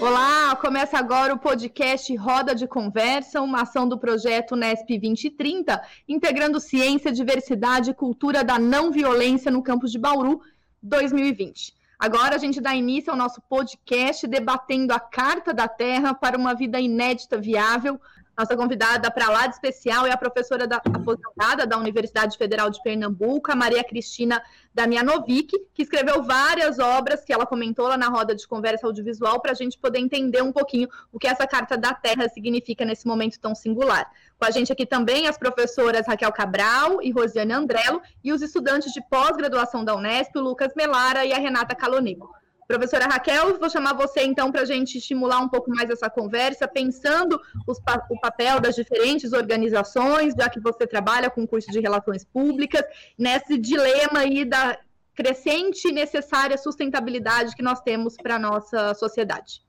Olá, começa agora o podcast Roda de Conversa, uma ação do projeto Nesp 2030, integrando ciência, diversidade e cultura da não violência no campus de Bauru 2020. Agora a gente dá início ao nosso podcast debatendo a Carta da Terra para uma vida inédita, viável, nossa convidada para lá de especial é a professora da, aposentada da Universidade Federal de Pernambuco, a Maria Cristina Damianovic, que escreveu várias obras que ela comentou lá na roda de conversa audiovisual para a gente poder entender um pouquinho o que essa Carta da Terra significa nesse momento tão singular. Com a gente aqui também as professoras Raquel Cabral e Rosiane Andrello e os estudantes de pós-graduação da Unesp, o Lucas Melara e a Renata Calonico. Professora Raquel, vou chamar você então para a gente estimular um pouco mais essa conversa, pensando os, o papel das diferentes organizações, já que você trabalha com o curso de Relações Públicas, nesse dilema aí da crescente e necessária sustentabilidade que nós temos para a nossa sociedade.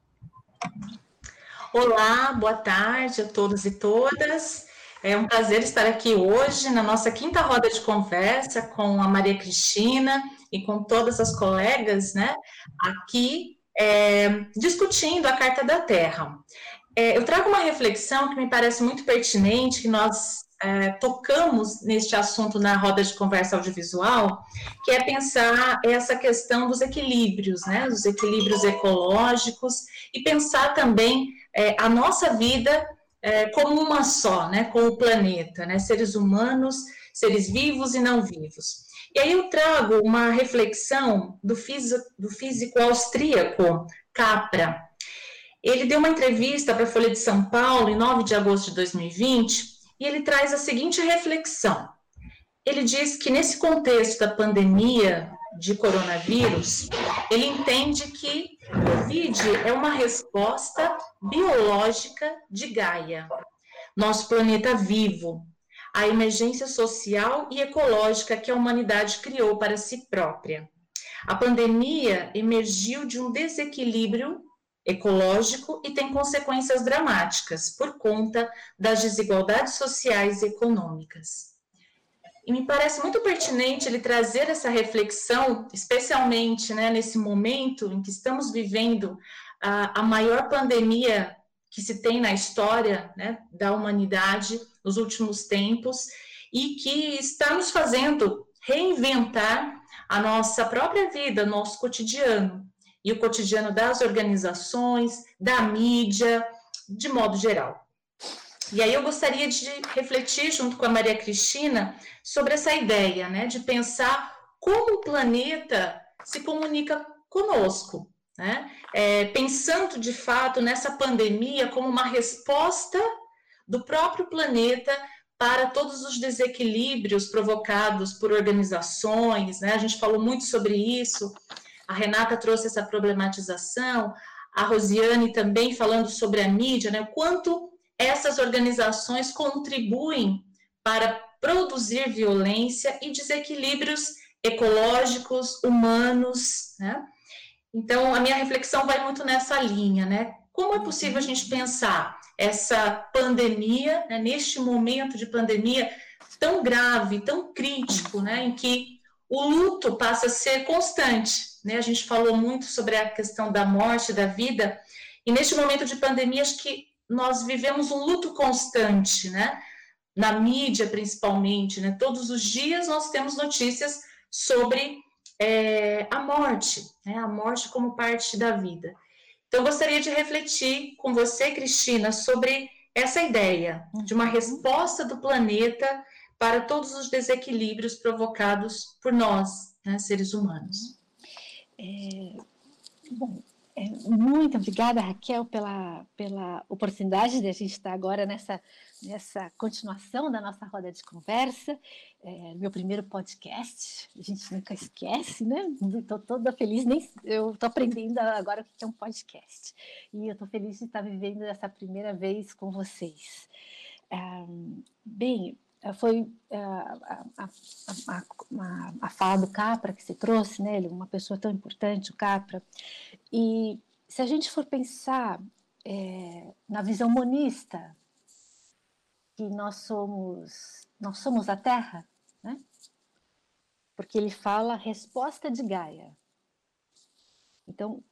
Olá, boa tarde a todos e todas. É um prazer estar aqui hoje na nossa quinta roda de conversa com a Maria Cristina e com todas as colegas, né, aqui é, discutindo a Carta da Terra. É, eu trago uma reflexão que me parece muito pertinente, que nós é, tocamos neste assunto na roda de conversa audiovisual, que é pensar essa questão dos equilíbrios, né, dos equilíbrios ecológicos, e pensar também é, a nossa vida é, como uma só, né, com o planeta, né, seres humanos, seres vivos e não vivos. E aí eu trago uma reflexão do físico, do físico austríaco Capra. Ele deu uma entrevista para a Folha de São Paulo em 9 de agosto de 2020 e ele traz a seguinte reflexão. Ele diz que nesse contexto da pandemia de coronavírus, ele entende que Covid é uma resposta biológica de Gaia, nosso planeta vivo, a emergência social e ecológica que a humanidade criou para si própria. A pandemia emergiu de um desequilíbrio ecológico e tem consequências dramáticas por conta das desigualdades sociais e econômicas. E me parece muito pertinente ele trazer essa reflexão, especialmente né, nesse momento em que estamos vivendo a, a maior pandemia que se tem na história né, da humanidade nos últimos tempos e que está nos fazendo reinventar a nossa própria vida, nosso cotidiano e o cotidiano das organizações, da mídia, de modo geral. E aí eu gostaria de refletir junto com a Maria Cristina sobre essa ideia, né, de pensar como o planeta se comunica conosco, né? É, pensando de fato nessa pandemia como uma resposta do próprio planeta para todos os desequilíbrios provocados por organizações, né? A gente falou muito sobre isso. A Renata trouxe essa problematização, a Rosiane também falando sobre a mídia, né? O quanto essas organizações contribuem para produzir violência e desequilíbrios ecológicos, humanos, né? Então, a minha reflexão vai muito nessa linha, né? Como é possível a gente pensar essa pandemia, né, neste momento de pandemia tão grave, tão crítico, né, em que o luto passa a ser constante, né? A gente falou muito sobre a questão da morte, da vida, e neste momento de pandemia, acho que nós vivemos um luto constante, né? Na mídia, principalmente, né? Todos os dias nós temos notícias sobre é, a morte, né? A morte como parte da vida. Então, gostaria de refletir com você, Cristina, sobre essa ideia de uma uhum. resposta do planeta para todos os desequilíbrios provocados por nós, né, seres humanos. É, bom, muito obrigada, Raquel, pela, pela oportunidade de a gente estar agora nessa, nessa continuação da nossa roda de conversa. É, meu primeiro podcast, a gente nunca esquece, né? Estou toda feliz, nem eu estou aprendendo agora o que é um podcast. E eu estou feliz de estar vivendo essa primeira vez com vocês. É, bem, foi é, a, a, a, a, fala do Capra que se trouxe? Ele, é uma pessoa tão importante, o Capra. E se a gente for pensar é, na visão monista, que nós somos, nós somos a Terra, né? porque ele fala resposta de Gaia. Então,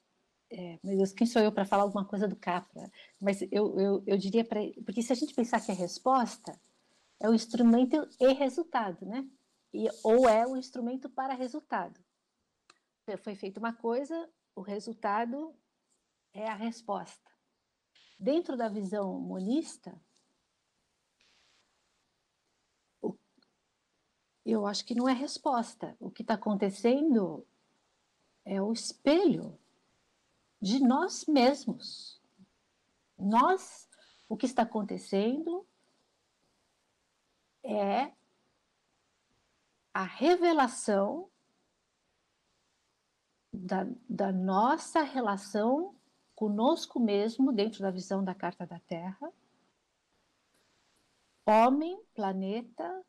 é, meu Deus, quem sou eu para falar alguma coisa do Capra? Mas eu, eu, eu diria para. Porque se a gente pensar que a resposta é o instrumento e resultado, né? E, ou é o instrumento para resultado. Foi feita uma coisa, o resultado é a resposta. Dentro da visão monista, eu acho que não é resposta. O que está acontecendo é o espelho de nós mesmos. Nós, o que está acontecendo é a revelação da, da nossa relação conosco mesmo, dentro da visão da Carta da Terra, homem, planeta,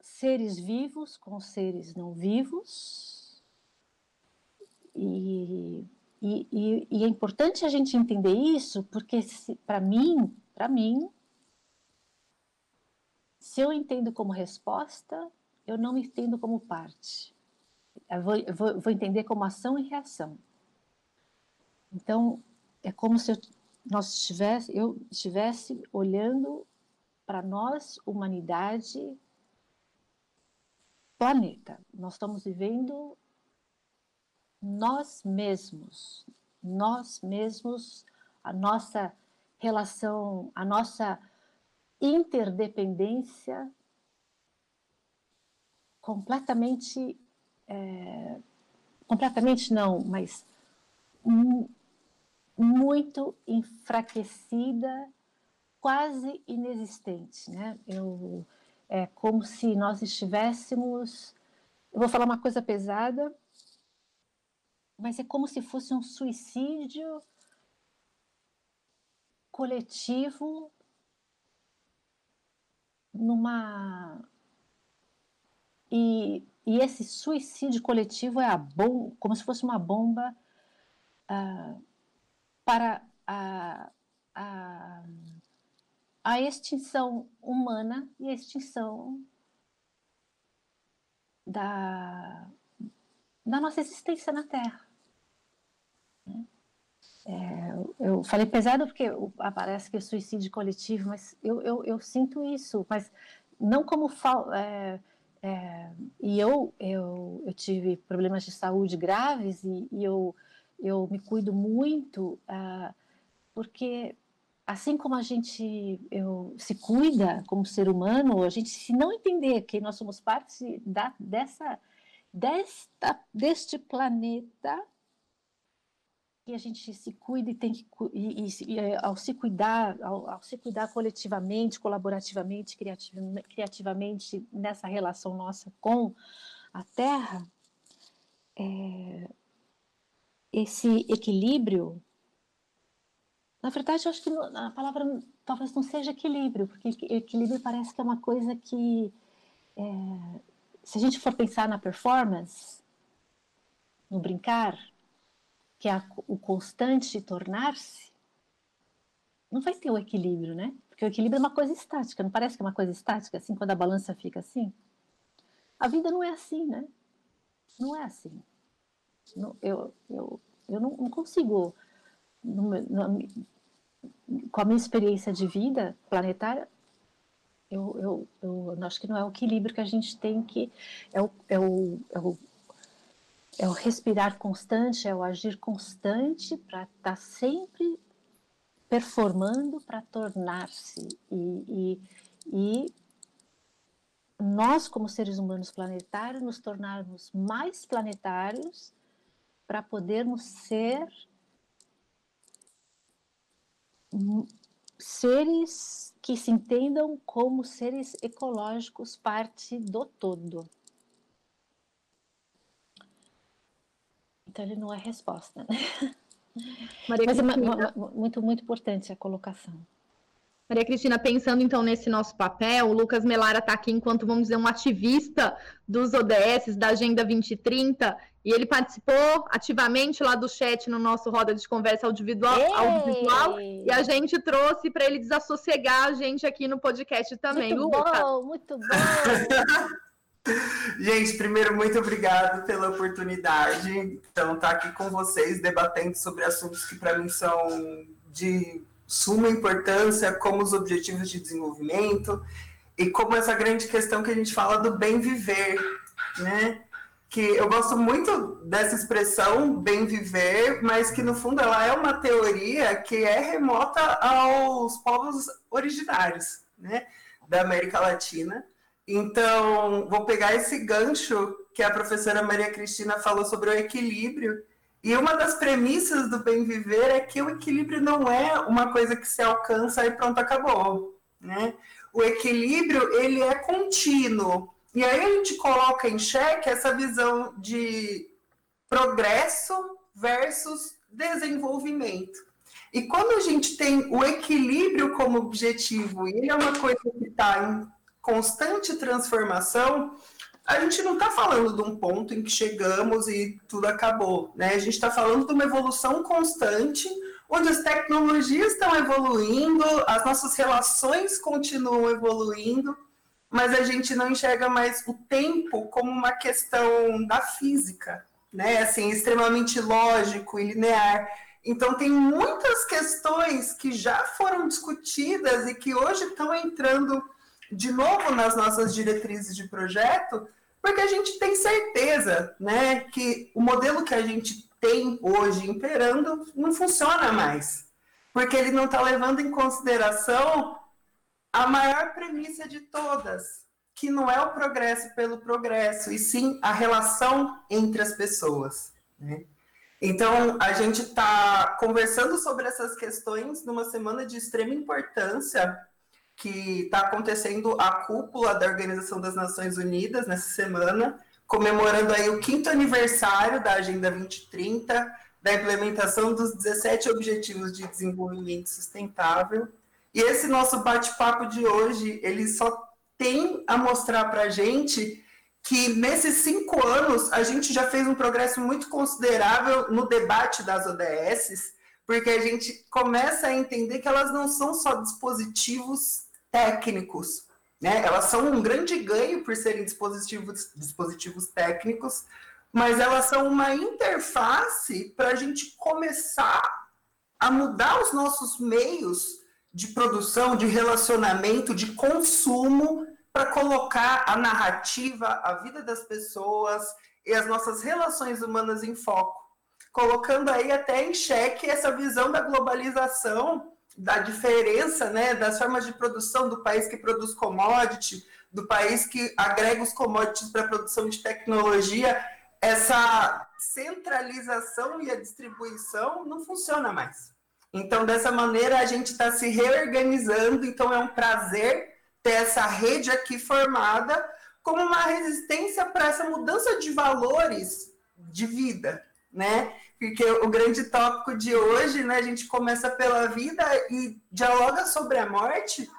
seres vivos com seres não vivos. E, e, e, é importante a gente entender isso, porque para mim, para mim, se eu entendo como resposta, eu não me entendo como parte. Eu vou, eu vou, vou entender como ação e reação. Então, é como se eu, nós estivesse, eu estivesse olhando para nós, humanidade, planeta. Nós estamos vivendo nós mesmos, nós mesmos, a nossa relação, a nossa interdependência completamente, é, completamente não, mas muito enfraquecida, quase inexistente, né? Eu, é como se nós estivéssemos, eu vou falar uma coisa pesada, mas é como se fosse um suicídio coletivo numa e, e esse suicídio coletivo é a bom, como se fosse uma bomba uh, para a, a, a extinção humana e a extinção da, da nossa existência na Terra. Né? É, eu falei pesado porque aparece que é suicídio coletivo, mas eu, eu, eu sinto isso, mas não como é, é, e eu, eu, eu tive problemas de saúde graves e, e eu, eu me cuido muito uh, porque assim como a gente eu, se cuida como ser humano, a gente se não entender que nós somos parte da, dessa desta deste planeta que a gente se cuida e tem que e, e, e ao se cuidar ao, ao, se cuidar coletivamente colaborativamente criativamente, criativamente nessa relação nossa com a Terra é, esse equilíbrio na verdade eu acho que a palavra talvez não seja equilíbrio porque equilíbrio parece que é uma coisa que é, se a gente for pensar na performance no brincar que é a, o constante tornar-se, não vai ter o equilíbrio, né? Porque o equilíbrio é uma coisa estática, não parece que é uma coisa estática, assim, quando a balança fica assim? A vida não é assim, né? Não é assim. Não, eu, eu, eu não, não consigo, com a minha experiência de vida planetária, eu, eu, eu, acho que não é o equilíbrio que a gente tem que. É o, é o, é o é o respirar constante, é o agir constante para estar tá sempre performando para tornar-se. E, e, e, nós, como seres humanos planetários, nos tornarmos mais planetários para podermos ser seres que se entendam como seres ecológicos, parte do todo. Então ele não é resposta. Né? Maria Mas é muito, muito importante a colocação. Maria Cristina, pensando então nesse nosso papel, o Lucas Melara está aqui enquanto, vamos dizer, um ativista dos ODS, da Agenda 2030, e ele participou ativamente lá do chat no nosso roda de conversa audiovisual, audiovisual e a gente trouxe para ele desassossegar a gente aqui no podcast também. Muito Lucas. bom, muito bom! Gente, primeiro, muito obrigado pela oportunidade. Então, estar tá aqui com vocês debatendo sobre assuntos que para mim são de suma importância, como os objetivos de desenvolvimento e como essa grande questão que a gente fala do bem viver, né? Que eu gosto muito dessa expressão bem viver, mas que no fundo ela é uma teoria que é remota aos povos originários, né, da América Latina então, vou pegar esse gancho que a professora Maria Cristina falou sobre o equilíbrio. E uma das premissas do bem viver é que o equilíbrio não é uma coisa que se alcança e pronto, acabou. Né? O equilíbrio, ele é contínuo. E aí a gente coloca em xeque essa visão de progresso versus desenvolvimento. E quando a gente tem o equilíbrio como objetivo, e ele é uma coisa que está constante transformação, a gente não está falando de um ponto em que chegamos e tudo acabou, né? A gente está falando de uma evolução constante, onde as tecnologias estão evoluindo, as nossas relações continuam evoluindo, mas a gente não enxerga mais o tempo como uma questão da física, né? Assim, extremamente lógico e linear. Então, tem muitas questões que já foram discutidas e que hoje estão entrando de novo nas nossas diretrizes de projeto, porque a gente tem certeza né, que o modelo que a gente tem hoje imperando não funciona mais, porque ele não está levando em consideração a maior premissa de todas, que não é o progresso pelo progresso, e sim a relação entre as pessoas. Né? Então, a gente está conversando sobre essas questões numa semana de extrema importância que está acontecendo a cúpula da Organização das Nações Unidas nessa semana, comemorando aí o quinto aniversário da Agenda 2030, da implementação dos 17 Objetivos de Desenvolvimento Sustentável. E esse nosso bate-papo de hoje, ele só tem a mostrar para a gente que nesses cinco anos a gente já fez um progresso muito considerável no debate das ODSs, porque a gente começa a entender que elas não são só dispositivos técnicos. Né? Elas são um grande ganho por serem dispositivos, dispositivos técnicos, mas elas são uma interface para a gente começar a mudar os nossos meios de produção, de relacionamento, de consumo, para colocar a narrativa, a vida das pessoas e as nossas relações humanas em foco, colocando aí até em xeque essa visão da globalização da diferença né, das formas de produção do país que produz commodity, do país que agrega os commodities para a produção de tecnologia, essa centralização e a distribuição não funciona mais. Então, dessa maneira, a gente está se reorganizando, então é um prazer ter essa rede aqui formada como uma resistência para essa mudança de valores de vida, né? porque o grande tópico de hoje, né, a gente começa pela vida e dialoga sobre a morte,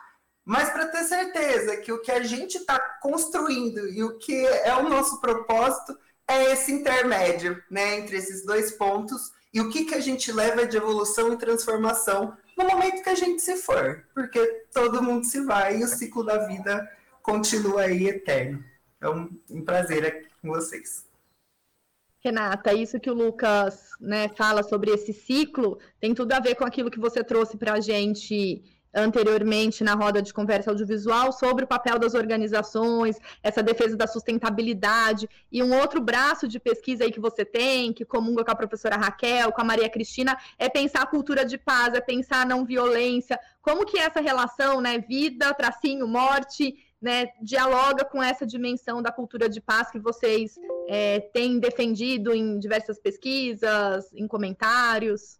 mas para ter certeza que o que a gente está construindo e o que é o nosso propósito é esse intermédio, né, entre esses dois pontos e o que, que a gente leva de evolução e transformação no momento que a gente se for, porque todo mundo se vai e o ciclo da vida continua aí eterno. Um, um prazer aqui com vocês. Renata, isso que o Lucas né, fala sobre esse ciclo. Tem tudo a ver com aquilo que você trouxe para a gente anteriormente na roda de conversa audiovisual sobre o papel das organizações, essa defesa da sustentabilidade e um outro braço de pesquisa aí que você tem, que comunga com a professora Raquel, com a Maria Cristina, é pensar a cultura de paz, é pensar a não violência, como que essa relação, né, vida, tracinho, morte, né, dialoga com essa dimensão da cultura de paz que vocês é, têm defendido em diversas pesquisas, em comentários?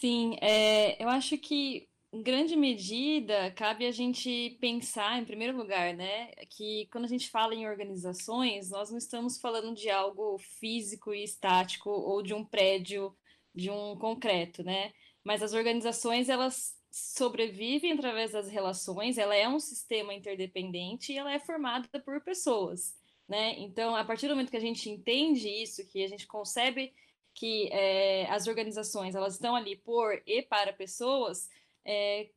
Sim, é, eu acho que em grande medida cabe a gente pensar, em primeiro lugar, né, que quando a gente fala em organizações, nós não estamos falando de algo físico e estático ou de um prédio, de um concreto, né? Mas as organizações elas sobrevive através das relações, ela é um sistema interdependente e ela é formada por pessoas, né? Então, a partir do momento que a gente entende isso, que a gente concebe que é, as organizações elas estão ali por e para pessoas, é,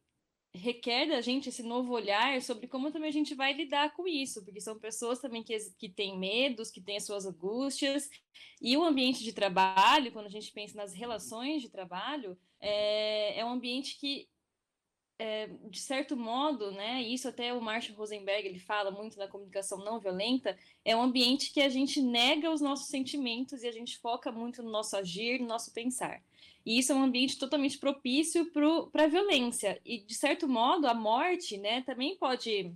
requer da gente esse novo olhar sobre como também a gente vai lidar com isso, porque são pessoas também que, que têm medos, que têm as suas angústias, e o ambiente de trabalho, quando a gente pensa nas relações de trabalho, é, é um ambiente que é, de certo modo, né, isso até o Marshall Rosenberg ele fala muito na comunicação não violenta, é um ambiente que a gente nega os nossos sentimentos e a gente foca muito no nosso agir, no nosso pensar. E isso é um ambiente totalmente propício para a violência. E, de certo modo, a morte né, também pode.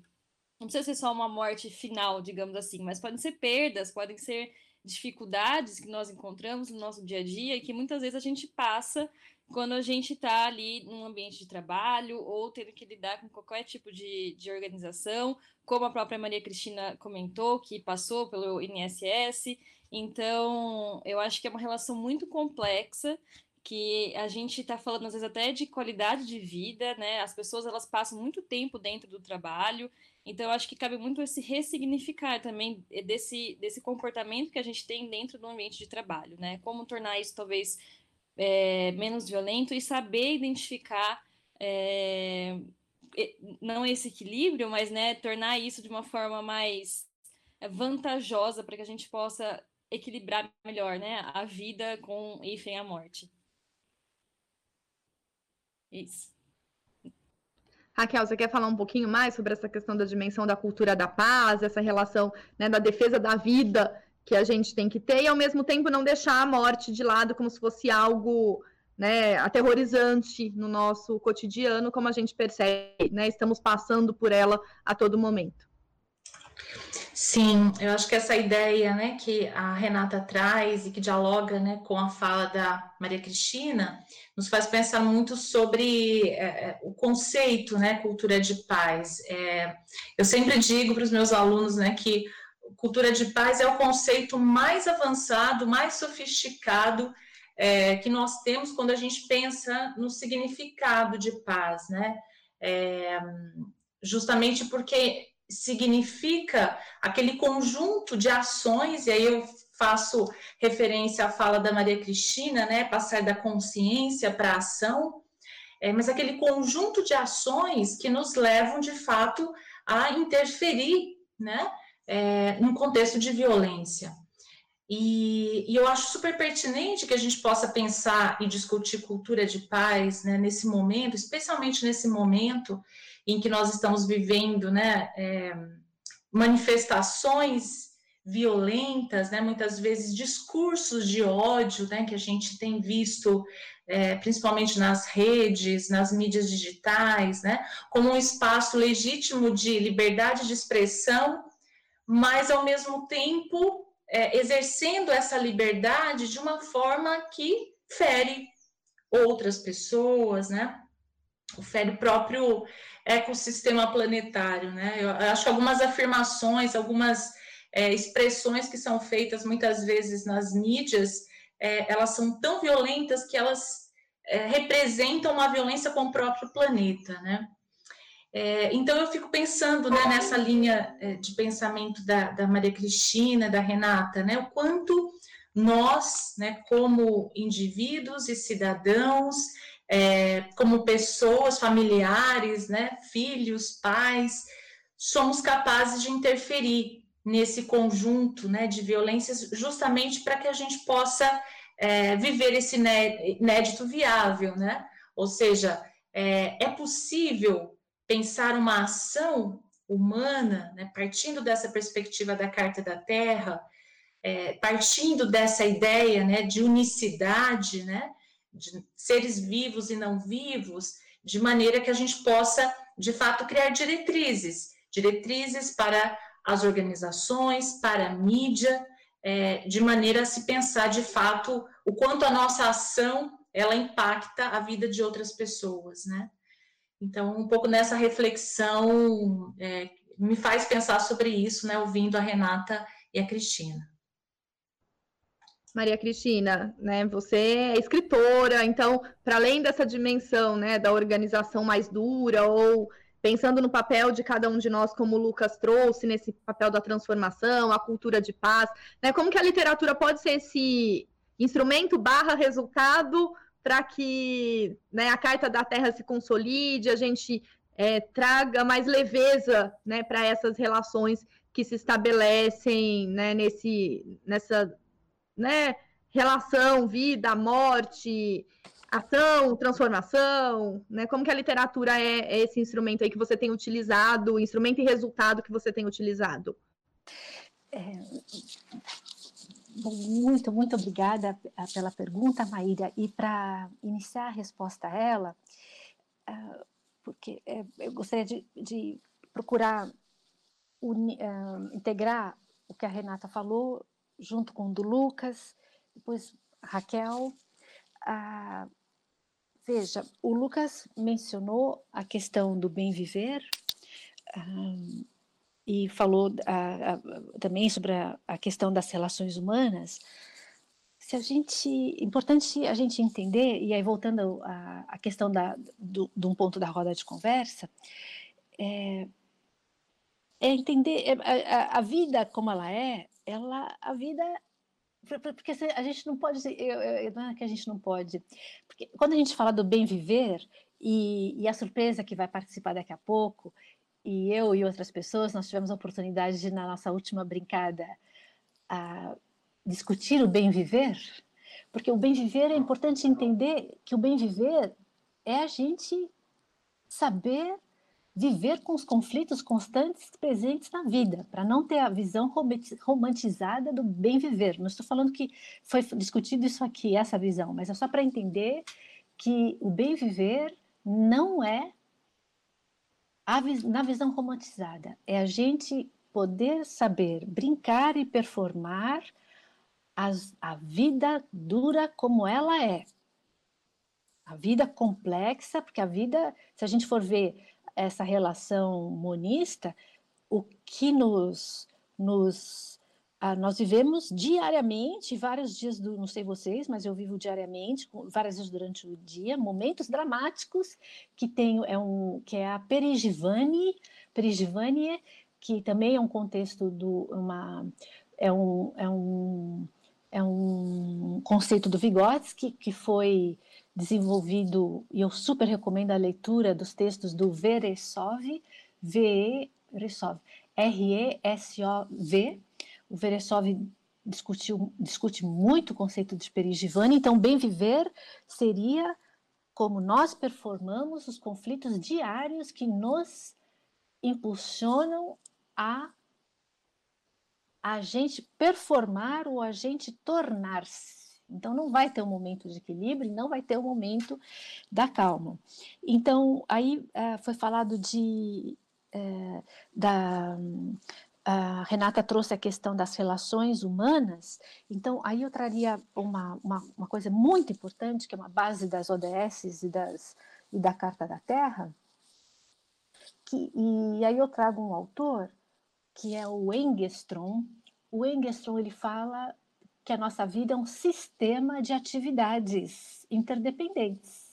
Não precisa ser só uma morte final, digamos assim, mas podem ser perdas, podem ser dificuldades que nós encontramos no nosso dia a dia e que muitas vezes a gente passa quando a gente está ali num ambiente de trabalho ou tendo que lidar com qualquer tipo de, de organização, como a própria Maria Cristina comentou, que passou pelo INSS. Então, eu acho que é uma relação muito complexa que a gente está falando às vezes até de qualidade de vida, né? As pessoas elas passam muito tempo dentro do trabalho, então eu acho que cabe muito esse ressignificar também desse, desse comportamento que a gente tem dentro do ambiente de trabalho, né? Como tornar isso talvez é, menos violento e saber identificar é, não esse equilíbrio, mas né, tornar isso de uma forma mais vantajosa para que a gente possa equilibrar melhor né, a vida com e sem a morte. Isso. Raquel, você quer falar um pouquinho mais sobre essa questão da dimensão da cultura da paz, essa relação né, da defesa da vida que a gente tem que ter, e ao mesmo tempo não deixar a morte de lado como se fosse algo né, aterrorizante no nosso cotidiano, como a gente percebe, né? Estamos passando por ela a todo momento. Sim, eu acho que essa ideia né, que a Renata traz e que dialoga né, com a fala da Maria Cristina nos faz pensar muito sobre é, é, o conceito, né, cultura de paz. É, eu sempre digo para os meus alunos, né, que cultura de paz é o conceito mais avançado, mais sofisticado é, que nós temos quando a gente pensa no significado de paz, né? É, justamente porque significa aquele conjunto de ações, e aí eu faço referência à fala da Maria Cristina, né, passar da consciência para a ação, é, mas aquele conjunto de ações que nos levam, de fato, a interferir, né, é, num contexto de violência. E, e, eu acho super pertinente que a gente possa pensar e discutir cultura de paz né, nesse momento, especialmente nesse momento em que nós estamos vivendo né, é, manifestações violentas, né, muitas vezes discursos de ódio né, que a gente tem visto, é, principalmente nas redes, nas mídias digitais, né, como um espaço legítimo de liberdade de expressão, mas ao mesmo tempo é, exercendo essa liberdade de uma forma que fere outras pessoas, né? Fere o próprio ecossistema planetário, né? Eu acho que algumas afirmações, algumas é, expressões que são feitas muitas vezes nas mídias, é, elas são tão violentas que elas é, representam uma violência com o próprio planeta, né? É, então eu fico pensando né, nessa linha é, de pensamento da, da, Maria Cristina, da Renata, né, o quanto nós, né, como indivíduos e cidadãos, é, como pessoas, familiares, né, filhos, pais, somos capazes de interferir nesse conjunto né, de violências, justamente para que a gente possa é, viver esse inédito viável, né? Ou seja, é, é possível pensar uma ação humana, né, partindo dessa perspectiva da Carta da Terra, é, partindo dessa ideia né, de unicidade, né, de seres vivos e não vivos, de maneira que a gente possa, de fato, criar diretrizes diretrizes para as organizações, para a mídia, é, de maneira a se pensar de fato o quanto a nossa ação ela impacta a vida de outras pessoas, né? Então, um pouco nessa reflexão é, me faz pensar sobre isso, né? Ouvindo a Renata e a Cristina. Maria Cristina, né? Você é escritora, então, para além dessa dimensão, né, da organização mais dura ou pensando no papel de cada um de nós, como o Lucas trouxe, nesse papel da transformação, a cultura de paz, né? Como que a literatura pode ser esse instrumento barra resultado para que né, a Carta da Terra se consolide, a gente é, traga mais leveza né, para essas relações que se estabelecem né, nesse, nessa né, relação, vida, morte, ação, transformação, né? Como que a literatura é, é, esse instrumento aí que você tem utilizado, instrumento e resultado que você tem utilizado? É, muito, muito obrigada pela pergunta, Maíra. E para iniciar a resposta a ela, uh, porque é, eu gostaria de, de procurar uni, uh, integrar o que a Renata falou, junto com o do Lucas, depois Raquel. Uh, veja, o Lucas mencionou a questão do bem viver uh, e falou também sobre a, a questão das relações humanas se a gente importante a gente entender e aí voltando à, questão da do, de um ponto da roda de conversa é, é entender é, a, a, vida como ela é ela a vida porque a gente não pode não é que a gente não pode porque quando a gente fala do bem viver e, e a surpresa que vai participar daqui a pouco e eu e outras pessoas nós tivemos a oportunidade de na nossa última brincada a discutir o bem viver, porque o bem viver é importante entender que o bem viver é a gente saber viver com os conflitos constantes presentes na vida, para não ter a visão romantizada do bem viver. Não estou falando que foi discutido isso aqui, essa visão, mas é só para entender que o bem viver não é na visão romantizada, é a gente poder saber brincar e performar as, a vida dura como ela é. A vida complexa, porque a vida, se a gente for ver essa relação monista, o que nos, nos ah, nós vivemos diariamente, vários dias do, não sei vocês, mas eu vivo diariamente, várias vezes durante o dia, momentos dramáticos que tem é um que é a perigivane, perigivanie, que também é um contexto do uma é um, é um é um conceito do Vygotsky que foi desenvolvido, e eu super recomendo a leitura dos textos do Veresov, V-E-Resov, R-E-S-O-V. O Veresov discutiu, discute muito o conceito de perigivane, então bem viver seria como nós performamos os conflitos diários que nos impulsionam a a gente performar ou a gente tornar-se. Então, não vai ter um momento de equilíbrio, não vai ter um momento da calma. Então, aí uh, foi falado de. Uh, da, a Renata trouxe a questão das relações humanas, então aí eu traria uma, uma, uma, coisa muito importante, que é uma base das ODS e, das, e da Carta da Terra, que, e aí eu trago um autor que é o Engstrom. O Engstrom ele fala que a nossa vida é um sistema de atividades interdependentes.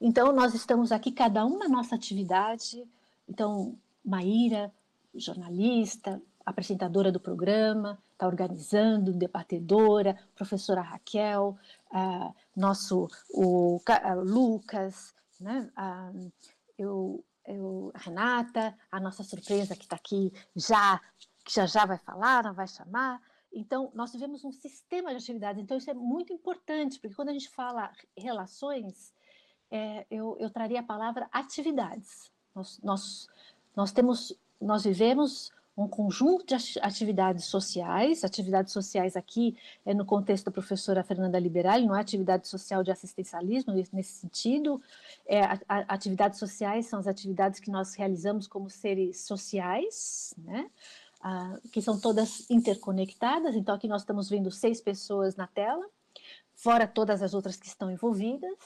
Então, nós estamos aqui, cada um na nossa atividade. Então, Maíra, jornalista, apresentadora do programa, está organizando, debatedora, professora Raquel, uh, nosso o, uh, Lucas, né? Uh, eu eu, Renata, a nossa surpresa que está aqui já, que já já vai falar, não vai chamar. Então, nós tivemos um sistema de atividades. Então, isso é muito importante, porque quando a gente fala relações, é, eu, eu traria a palavra atividades. Nós, nós, nós temos, nós vivemos um conjunto de atividades sociais, atividades sociais aqui é no contexto da professora Fernanda Liberali, não é atividade social de assistencialismo nesse sentido, é, a, a, atividades sociais são as atividades que nós realizamos como seres sociais, né? Ah, que são todas interconectadas, então aqui nós estamos vendo seis pessoas na tela, fora todas as outras que estão envolvidas,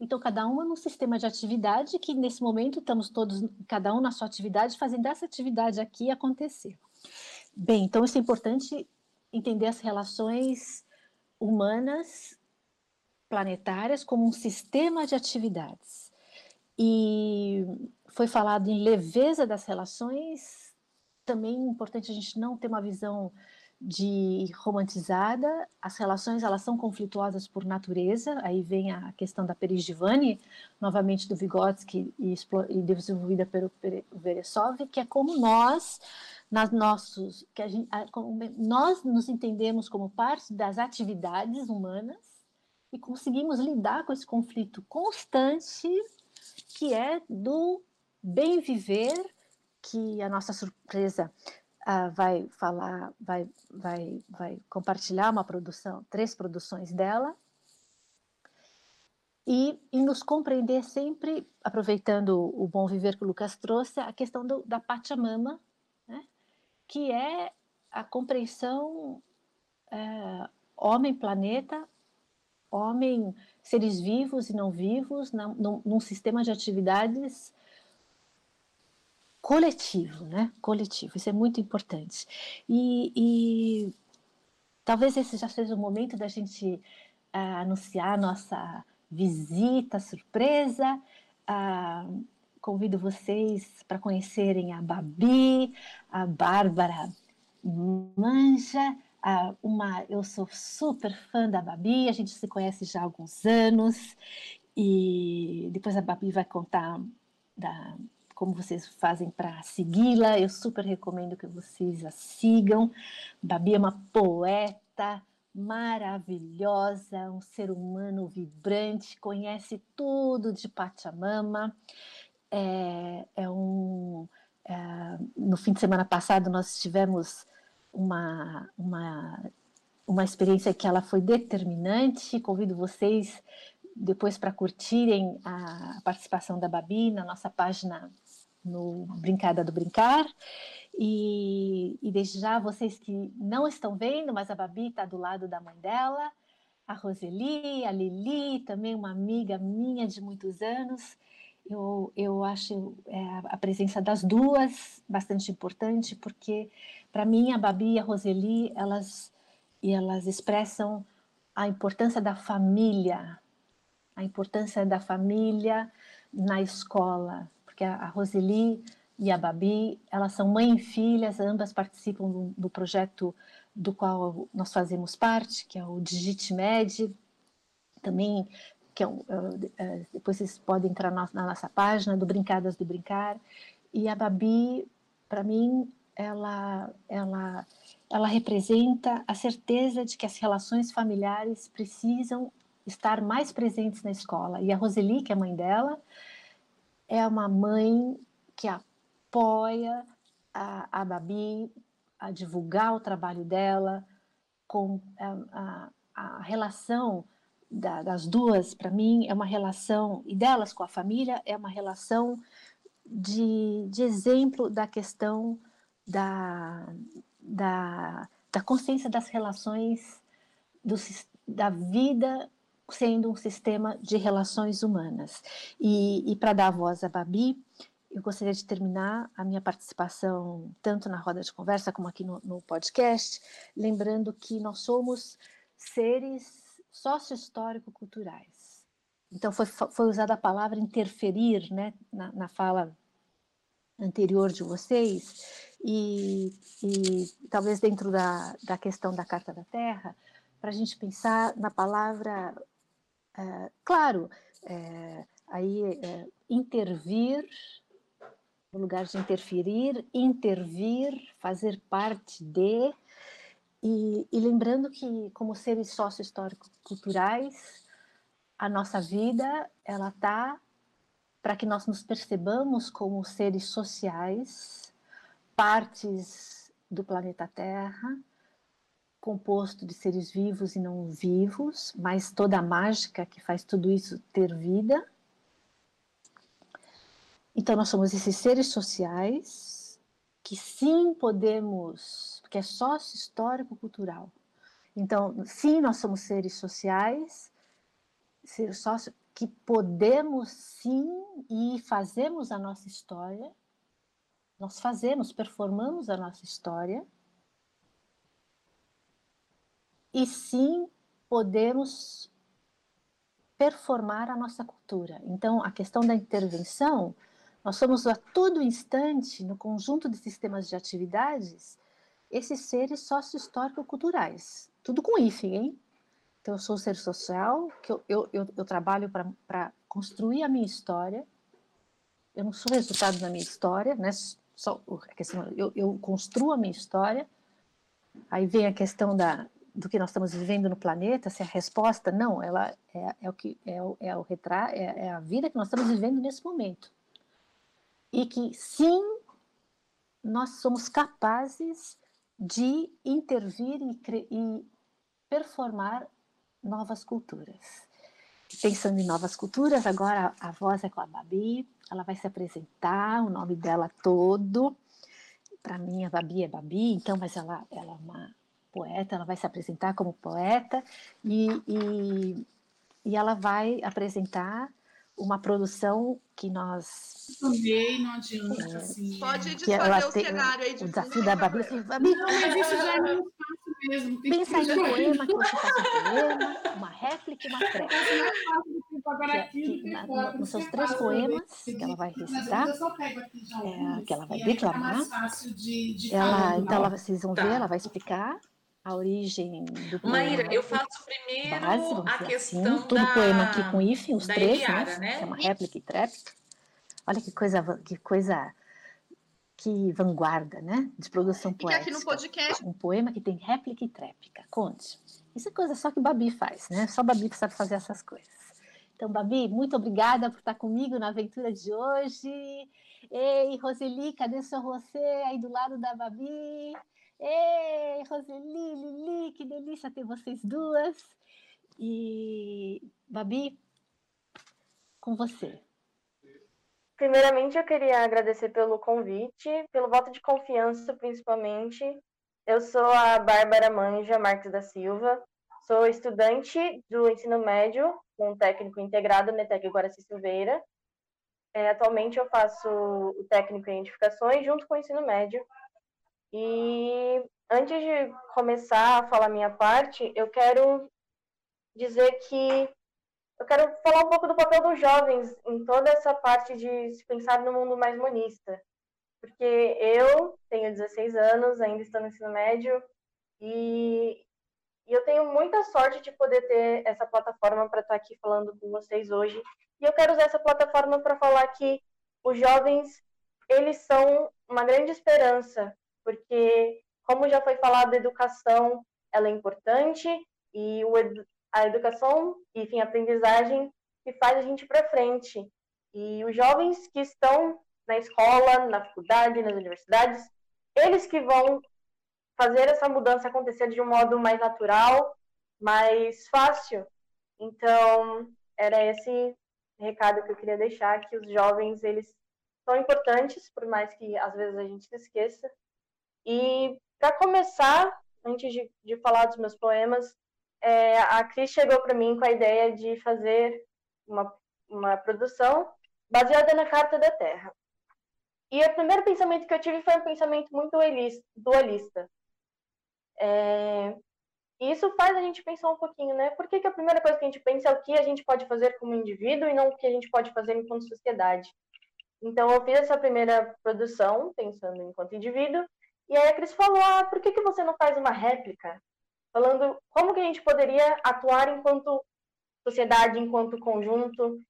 então, cada uma num sistema de atividade que, nesse momento, estamos todos, cada um na sua atividade, fazendo essa atividade aqui acontecer. Bem, então isso é importante entender as relações humanas planetárias como um sistema de atividades. E foi falado em leveza das relações, também é importante a gente não ter uma visão de romantizada, as relações elas são conflituosas por natureza, aí vem a questão da Perigivani, novamente do Vygotsky e, e desenvolvida pelo Veresov, que é como nós, nas nossos, que a gente, nós nos entendemos como parte das atividades humanas e conseguimos lidar com esse conflito constante que é do bem viver, que a nossa surpresa uh, vai falar, vai, vai, vai compartilhar uma produção, três produções dela, e, e, nos compreender sempre, aproveitando o bom viver que o Lucas trouxe, a questão do, da Pachamama, né? que é a compreensão é, homem-planeta, homem, seres vivos e não vivos, na, num, num sistema de atividades coletivo, né? Coletivo, isso é muito importante. E, e talvez esse já seja o momento da gente uh, anunciar nossa visita surpresa. Uh, convido vocês para conhecerem a Babi, a Bárbara Manja, uma, eu sou super fã da Babi, a gente se conhece já há alguns anos, e depois a Babi vai contar da, como vocês fazem para segui-la. Eu super recomendo que vocês a sigam. Babi é uma poeta maravilhosa, um ser humano vibrante, conhece tudo de Pachamama. É, é um, é, no fim de semana passado nós tivemos uma, uma, uma experiência que ela foi determinante. Convido vocês depois para curtirem a participação da Babi na nossa página no Brincada do Brincar. E, e desde já, vocês que não estão vendo, mas a Babi está do lado da mãe dela, a Roseli, a Lili, também uma amiga minha de muitos anos. Eu, eu acho é, a presença das duas bastante importante, porque para mim a Babi e a Roseli, elas, elas expressam a importância da família, a importância da família na escola, porque a Roseli e a Babi, elas são mãe e filhas, ambas participam do, do projeto do qual nós fazemos parte, que é o DigitMed, também que é, uh, uh, depois vocês podem entrar na, na, nossa página do Brincadas do Brincar. E a Babi, para mim, ela, ela, ela representa a certeza de que as relações familiares precisam estar mais presentes na escola. E a Roseli, que é mãe dela, é uma mãe que apoia a, a Babi a divulgar o trabalho dela, com a, a, a relação da, das duas, para mim, é uma relação, e delas com a família, é uma relação de, de exemplo da questão da, da, da consciência das relações, do, da vida sendo um sistema de relações humanas. E, e para dar voz à Babi, eu gostaria de terminar a minha participação, tanto na roda de conversa como aqui no, no podcast, lembrando que nós somos seres sócio-histórico-culturais. Então, foi, foi usada a palavra interferir né, na, na fala anterior de vocês, e, e talvez dentro da, da questão da Carta da Terra, para a gente pensar na palavra é, claro, é, aí é, intervir, no lugar de interferir, intervir, fazer parte de, e, e lembrando que, como seres sócio-histórico-culturais, a nossa vida, ela está para que nós nos percebamos como seres sociais, partes do planeta Terra, composto de seres vivos e não vivos, mas toda a mágica que faz tudo isso ter vida. Então, nós somos esses seres sociais que sim podemos, que é sócio histórico-cultural. Então, sim, nós somos seres sociais, seres sócio, que podemos sim e fazemos a nossa história, nós fazemos, performamos a nossa história e sim podemos performar a nossa cultura. Então, a questão da intervenção, nós somos a todo instante, no conjunto de sistemas de atividades, esses seres sócio-histórico-culturais. Tudo com hífen, hein? Então, eu sou um ser social, que eu, eu, eu, eu trabalho para construir a minha história. Eu não sou resultado da minha história, né? Só, a questão, eu, eu construo a minha história. Aí vem a questão da, do que nós estamos vivendo no planeta, se a resposta não, ela é, é o que é o, é o retrato, é, é, a vida que nós estamos vivendo nesse momento. E que sim, nós somos capazes de intervir e, e performar novas culturas. Pensando em novas culturas, agora a, a voz é com a Babi, ela vai se apresentar, o nome dela todo. Para mim, a Babi é Babi, então, mas ela, ela é uma poeta, ela vai se apresentar como poeta e, e, e ela vai apresentar uma produção que nós. Também não adianta. É, assim, Pode desfazer o cenário aí de O desafio da Babi. Babi não, mas isso já é muito fácil mesmo. Tem pensa em um poema que você faça um poema, uma réplica e uma tréplica. É nos seus três poemas que ela vai recitar, é, que ela vai declamar, ela, então ela, vocês vão ver, ela vai explicar a origem do poema. Maíra, eu faço primeiro base, a assim, questão assim, todo da, poema aqui com hífen, os três, Eliara, né? né? É uma réplica e tréplica. Olha que coisa, que coisa, que vanguarda, né? De produção Fica poética. aqui no podcast. Um poema que tem réplica e tréplica. Conte. Isso é coisa só que Babi faz, né? Só Babi sabe fazer essas coisas. Então, Babi, muito obrigada por estar comigo na aventura de hoje. Ei, Roseli, cadê seu você aí do lado da Babi? Ei, Roseli, Lili, que delícia ter vocês duas. E, Babi, com você. Primeiramente, eu queria agradecer pelo convite, pelo voto de confiança, principalmente. Eu sou a Bárbara Manja Marques da Silva, sou estudante do ensino médio, com técnico integrado na ETEC Guaraci Silveira. É, atualmente, eu faço o técnico em edificações junto com o ensino médio e antes de começar a falar minha parte, eu quero dizer que eu quero falar um pouco do papel dos jovens em toda essa parte de se pensar no mundo mais monista. Porque eu tenho 16 anos, ainda estou no ensino médio, e, e eu tenho muita sorte de poder ter essa plataforma para estar aqui falando com vocês hoje. E eu quero usar essa plataforma para falar que os jovens, eles são uma grande esperança porque, como já foi falado, a educação ela é importante e o, a educação, enfim, a aprendizagem que faz a gente para frente. E os jovens que estão na escola, na faculdade, nas universidades, eles que vão fazer essa mudança acontecer de um modo mais natural, mais fácil. Então, era esse recado que eu queria deixar, que os jovens, eles são importantes, por mais que às vezes a gente se esqueça, e para começar, antes de, de, falar dos meus poemas, é, a Cris chegou para mim com a ideia de fazer uma, uma produção baseada na Carta da Terra. E o primeiro pensamento que eu tive foi um pensamento muito dualista. É, e isso faz a gente pensar um pouquinho, né? Por que, que a primeira coisa que a gente pensa é o que a gente pode fazer como indivíduo e não o que a gente pode fazer enquanto sociedade? Então, eu fiz essa primeira produção pensando enquanto indivíduo e aí a Cris falou, ah, por que, que você não faz uma réplica? Falando como que a gente poderia atuar enquanto sociedade, enquanto conjunto.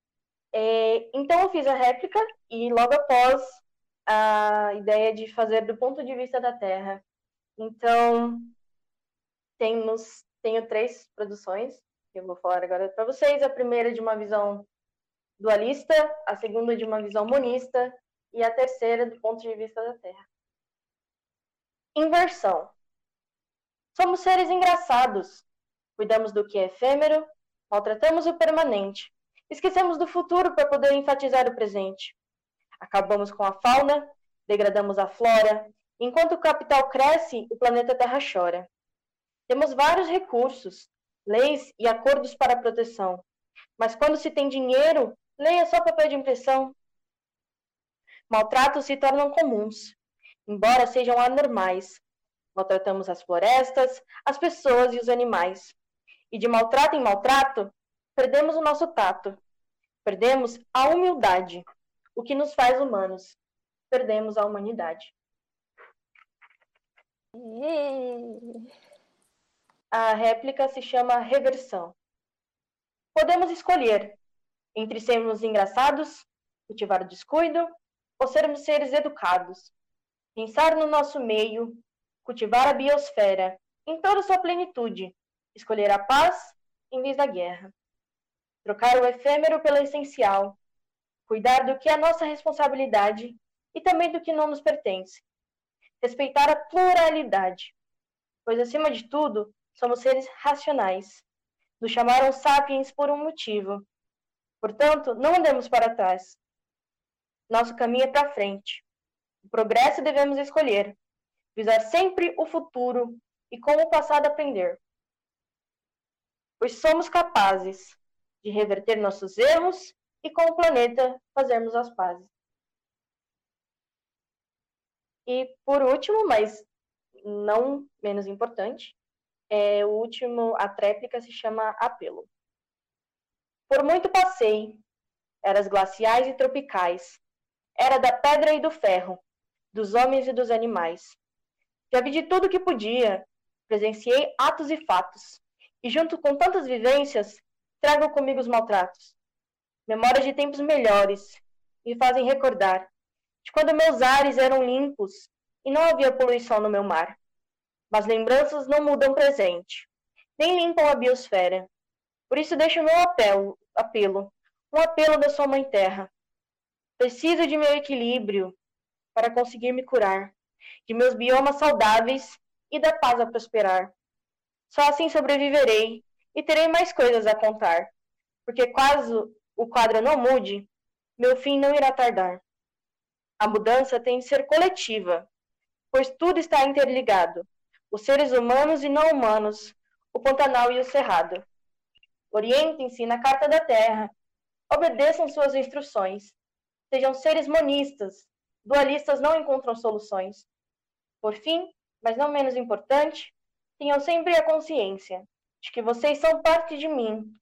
É, então eu fiz a réplica e logo após a ideia de fazer do ponto de vista da Terra. Então, temos, tenho três produções que eu vou falar agora para vocês. A primeira de uma visão dualista, a segunda de uma visão monista e a terceira do ponto de vista da Terra. Inversão. Somos seres engraçados. Cuidamos do que é efêmero, maltratamos o permanente. Esquecemos do futuro para poder enfatizar o presente. Acabamos com a fauna, degradamos a flora. Enquanto o capital cresce, o planeta Terra chora. Temos vários recursos, leis e acordos para proteção. Mas quando se tem dinheiro, leia só papel de impressão. Maltratos se tornam comuns embora sejam anormais. Maltratamos as florestas, as pessoas e os animais. E de maltrato em maltrato, perdemos o nosso tato. Perdemos a humildade, o que nos faz humanos. Perdemos a humanidade. A réplica se chama reversão. Podemos escolher entre sermos engraçados, cultivar o descuido, ou sermos seres educados. Pensar no nosso meio, cultivar a biosfera em toda sua plenitude, escolher a paz em vez da guerra. Trocar o efêmero pelo essencial, cuidar do que é nossa responsabilidade e também do que não nos pertence. Respeitar a pluralidade, pois acima de tudo, somos seres racionais. Nos chamaram sapiens por um motivo. Portanto, não andemos para trás. Nosso caminho é para frente. O progresso devemos escolher, visar sempre o futuro e com o passado aprender. Pois somos capazes de reverter nossos erros e com o planeta fazermos as pazes. E por último, mas não menos importante, é, o último, a tréplica se chama Apelo. Por muito passei, eras glaciais e tropicais, era da pedra e do ferro, dos homens e dos animais. Já vi de tudo que podia, presenciei atos e fatos, e junto com tantas vivências, trago comigo os maltratos. Memórias de tempos melhores, me fazem recordar de quando meus ares eram limpos e não havia poluição no meu mar. Mas lembranças não mudam presente, nem limpam a biosfera. Por isso deixo meu apelo, apelo, um apelo da sua mãe terra. Preciso de meu equilíbrio para conseguir me curar, de meus biomas saudáveis e da paz a prosperar. Só assim sobreviverei e terei mais coisas a contar, porque caso o quadro não mude, meu fim não irá tardar. A mudança tem de ser coletiva, pois tudo está interligado os seres humanos e não humanos, o Pantanal e o Cerrado. Orientem-se na Carta da Terra, obedeçam suas instruções, sejam seres monistas, dualistas não encontram soluções. Por fim, mas não menos importante, tenham sempre a consciência de que vocês são parte de mim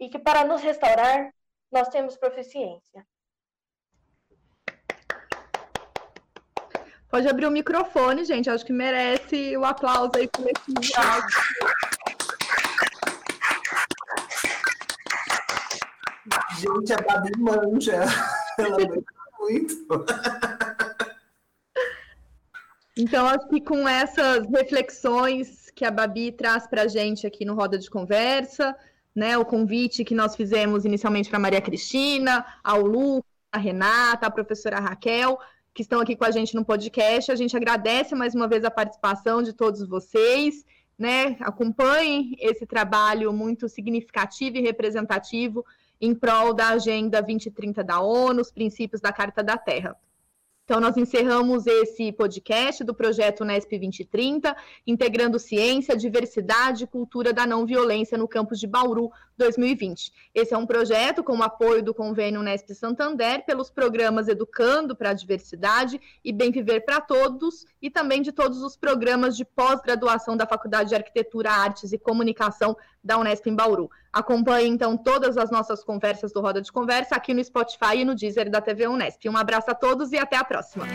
e que para nos restaurar, nós temos proficiência. Pode abrir o microfone, gente. Acho que merece o aplauso aí coletivo. Gente, a Babi manja. Ela manja muito. Então, acho que com essas reflexões que a Babi traz para a gente aqui no Roda de Conversa, né, o convite que nós fizemos inicialmente para Maria Cristina, ao Lu, a Renata, a professora Raquel, que estão aqui com a gente no podcast. A gente agradece mais uma vez a participação de todos vocês. Né? Acompanhem esse trabalho muito significativo e representativo em prol da Agenda 2030 da ONU, os princípios da Carta da Terra. Então, nós encerramos esse podcast do projeto Unesp 2030, integrando ciência, diversidade e cultura da não violência no campus de Bauru 2020. Esse é um projeto com o apoio do convênio Unesp Santander pelos programas Educando para a Diversidade e Bem Viver para Todos e também de todos os programas de pós-graduação da Faculdade de Arquitetura, Artes e Comunicação da Unesp em Bauru. Acompanhe, então, todas as nossas conversas do Roda de Conversa aqui no Spotify e no Deezer da TV Unesp. Um abraço a todos e até a próxima.